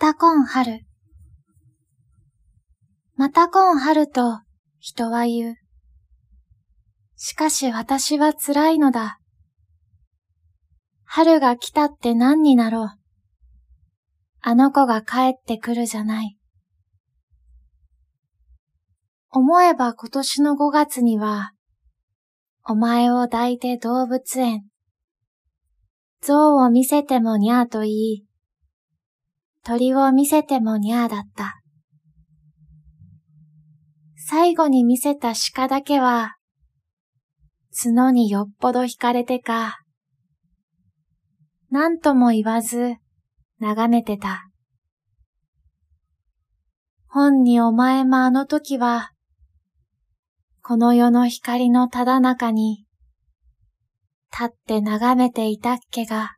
また今春。また今春と人は言う。しかし私は辛いのだ。春が来たって何になろう。あの子が帰ってくるじゃない。思えば今年の5月には、お前を抱いて動物園。象を見せてもにゃーと言い、鳥を見せてもにゃーだった。最後に見せた鹿だけは、角によっぽど惹かれてか、何とも言わず、眺めてた。本にお前もあの時は、この世の光のただ中に、立って眺めていたっけが、